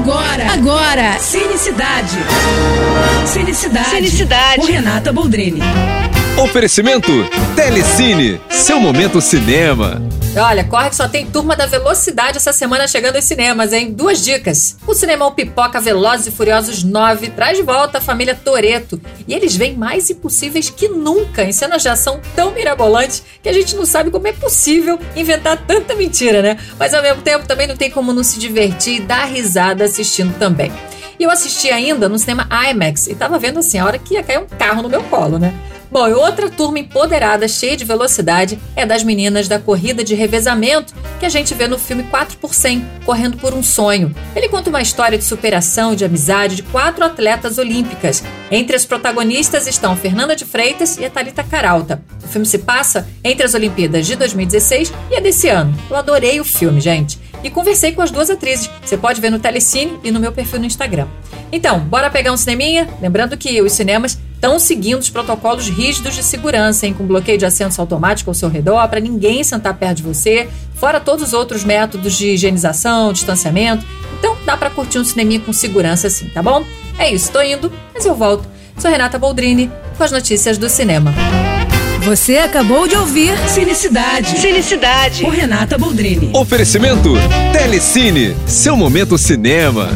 Agora, agora, Cinecidade. Cinecidade. Cinecidade. Com Renata Boldrini. Oferecimento Telecine, seu momento cinema. Olha, corre que só tem Turma da Velocidade essa semana chegando aos cinemas, hein? Duas dicas. O Cinemão Pipoca Velozes e Furiosos 9 traz de volta a família Toreto. E eles vêm mais impossíveis que nunca, em cenas de ação tão mirabolantes que a gente não sabe como é possível inventar tanta mentira, né? Mas ao mesmo tempo também não tem como não se divertir e dar risada assistindo também. E eu assisti ainda no cinema IMAX e tava vendo assim a hora que ia cair um carro no meu colo, né? Bom, e outra turma empoderada, cheia de velocidade, é das meninas da corrida de revezamento que a gente vê no filme 4 por 100, Correndo por um Sonho. Ele conta uma história de superação, de amizade de quatro atletas olímpicas. Entre as protagonistas estão Fernanda de Freitas e a Thalita Caralta. O filme se passa entre as Olimpíadas de 2016 e a desse ano. Eu adorei o filme, gente. E conversei com as duas atrizes. Você pode ver no Telecine e no meu perfil no Instagram. Então, bora pegar um cineminha? Lembrando que os cinemas estão seguindo os protocolos rígidos de segurança, hein, com bloqueio de assentos automático ao seu redor, para ninguém sentar perto de você, fora todos os outros métodos de higienização, distanciamento. Então dá para curtir um cineminha com segurança assim, tá bom? É isso, tô indo, mas eu volto. Sou Renata Boldrini com as notícias do cinema. Você acabou de ouvir Cinecidade. Cinecidade. com Renata Boldrini. Oferecimento Telecine, seu momento cinema.